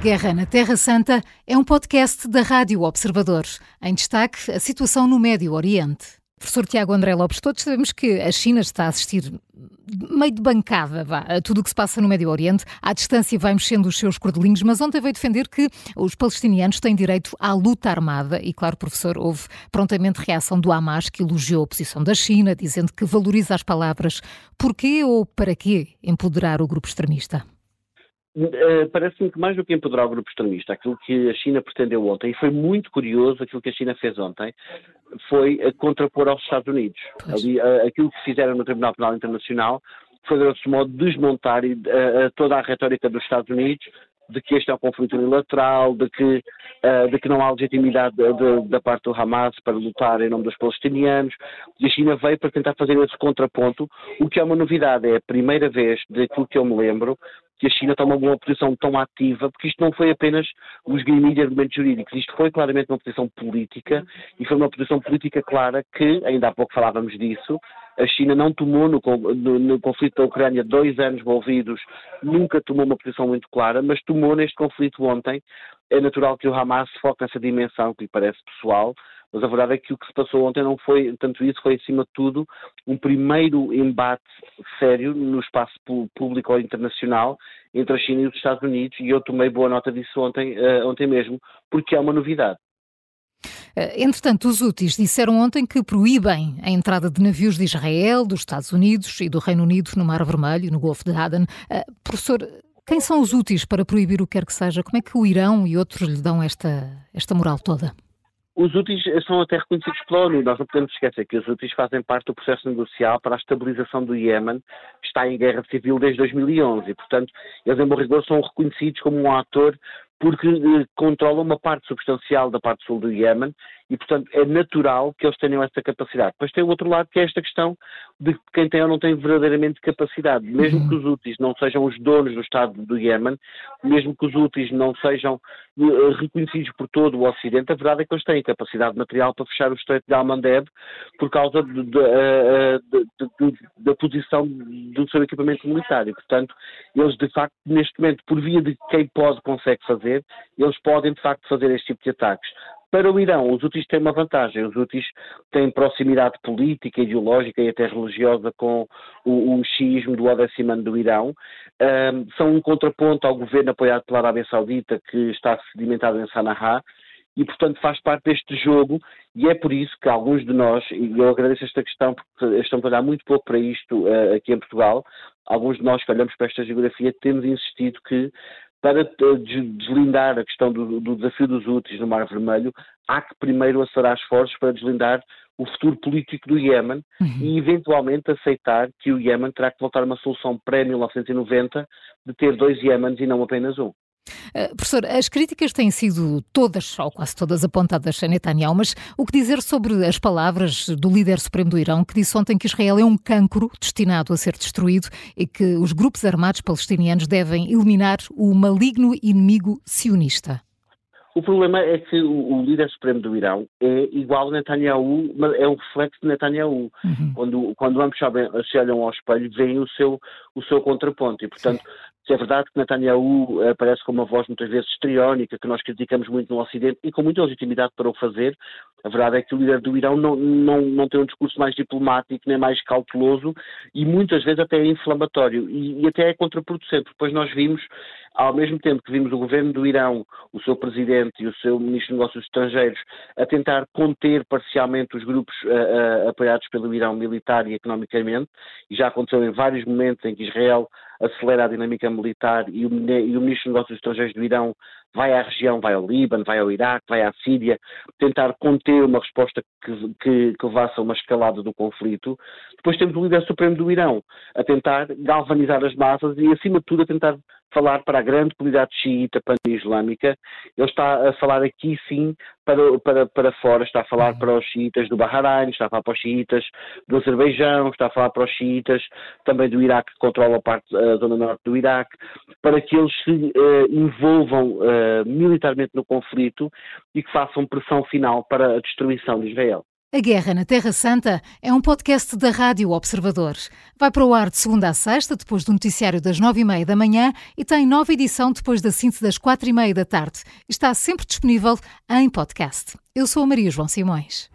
Guerra na Terra Santa é um podcast da Rádio Observador. Em destaque, a situação no Médio Oriente. Professor Tiago André Lopes, todos sabemos que a China está a assistir meio de bancada vá, a tudo o que se passa no Médio Oriente. À distância vai mexendo os seus cordelinhos, mas ontem veio defender que os palestinianos têm direito à luta armada. E, claro, professor, houve prontamente reação do Hamas, que elogiou a posição da China, dizendo que valoriza as palavras. Porquê ou para quê empoderar o grupo extremista? Eh, parece-me que mais do que empoderar o grupo extremista, aquilo que a China pretendeu ontem, e foi muito curioso aquilo que a China fez ontem, foi contrapor aos Estados Unidos. Ali, eh, aquilo que fizeram no Tribunal Penal Internacional foi, grosso modo, desmontar toda a retórica dos Estados Unidos de que este é um conflito unilateral, de que, de que não há legitimidade de, de, da parte do Hamas para lutar em nome dos palestinianos. E a China veio para tentar fazer esse contraponto, o que é uma novidade. É a primeira vez, daquilo que eu me lembro, que a China toma uma posição tão ativa, porque isto não foi apenas os esgrimir de argumentos jurídicos, isto foi claramente uma posição política e foi uma posição política clara que, ainda há pouco falávamos disso, a China não tomou no, no, no, conflito da Ucrânia dois anos envolvidos, nunca tomou uma posição muito clara, mas tomou neste conflito ontem. É natural que o Hamas foque nessa dimensão que lhe parece pessoal, mas a verdade é que o que se passou ontem não foi tanto isso, foi acima de tudo um primeiro embate sério no espaço público ou internacional entre a China e os Estados Unidos e eu tomei boa nota disso ontem, uh, ontem mesmo, porque é uma novidade. Eh, entretanto, os úteis disseram ontem que proíbem a entrada de navios de Israel, dos Estados Unidos e do Reino Unido no Mar Vermelho, no Golfo de Aden. Uh, professor, quem são os úteis para proibir o que quer que seja? Como é que o Irão e outros lhe dão esta, esta moral toda? Os úteis são até reconhecidos pela ONU. Nós não podemos esquecer que os úteis fazem parte do processo negocial para a estabilização do Iémen, que está em guerra civil desde 2011. E, portanto, eles, em bom rigor, são reconhecidos como um ator porque eh, controlam uma parte substancial da parte sul do Iémen e, portanto, é natural que eles tenham essa capacidade. Depois tem o outro lado, que é esta questão de quem tem ou não tem verdadeiramente capacidade. Mesmo uhum. que os úteis não sejam os donos do Estado do Iémen, mesmo que os úteis não sejam uh, reconhecidos por todo o Ocidente, a verdade é que eles têm capacidade material para fechar o Estreito de Al-Mandeb por causa de, de, uh, de, da posição do seu equipamento militar. E, portanto, eles, de facto, neste momento, por via de quem pode, consegue fazer, eles podem, de facto, fazer este tipo de ataques. Para o Irão, os úteis têm uma vantagem. Os úteis têm proximidade política, ideológica e até religiosa com o, o xiismo do Odessimano do Irão. Um, são um contraponto ao governo apoiado pela Arábia Saudita, que está sedimentado em Sanaá, e, portanto, faz parte deste jogo, e é por isso que alguns de nós, e eu agradeço esta questão, porque estamos a olhar muito pouco para isto uh, aqui em Portugal, alguns de nós que olhamos para esta geografia temos insistido que para deslindar a questão do, do, desafio dos úteis no Mar Vermelho, há que primeiro acelerar esforços para deslindar o futuro político do Iémen uhum. e eventualmente aceitar que o Iémen terá que voltar a uma solução pré-1990 de ter dois Iémenes e não apenas um. Uh, professor, as críticas têm sido todas, ou quase todas, apontadas a Netanyahu, mas o que dizer sobre as palavras do líder supremo do Irão, que disse ontem que Israel é um cancro destinado a ser destruído e que os grupos armados palestinianos devem eliminar o maligno inimigo sionista? O problema é que o, líder supremo do Irão é igual a Netanyahu, mas é um reflexo de Netanyahu. Uhum. Quando, quando ambos se olham ao espelho, veem o seu, o seu contraponto. E, portanto. É verdade que Netanyahu aparece com uma voz muitas vezes histriónica, que nós criticamos muito no Ocidente e com muita legitimidade para o fazer, a verdade é que o líder do Irão não, não, não tem um discurso mais diplomático, nem mais cauteloso e muitas vezes até é inflamatório e, e até é contraproducente. Depois nós vimos, ao mesmo tempo que vimos o governo do Irão, o seu presidente e o seu ministro de Negócios Estrangeiros a tentar conter parcialmente os grupos uh, uh, apoiados pelo Irão militar e economicamente, e já aconteceu em vários momentos em que Israel acelera a dinâmica militar e o, e o Ministro dos Negócios Estrangeiros do Irão vai à região, vai ao Líbano, vai ao Iraque, vai à Síria, tentar conter uma resposta que, que, que levasse a uma escalada do conflito. Depois temos o líder supremo do Irão a tentar galvanizar as massas e, acima de tudo, a tentar falar para a grande comunidade xiita pan-islâmica. Ele está a falar aqui, sim, para, para, para fora, está a falar uhum. para os xiitas do Bahrein, está a falar para os xiitas do Azerbaijão, está a falar para os xiitas também do Iraque, que controla a, parte, a zona norte do Iraque, para que eles se uh, envolvam uh, militarmente no conflito e que façam pressão final para a destruição de Israel. A Guerra na Terra Santa é um podcast da Rádio Observador. Vai para o ar de segunda a sexta, depois do noticiário das nove e meia da manhã e tem nova edição depois da síntese das quatro e meia da tarde. Está sempre disponível em podcast. Eu sou a Maria João Simões.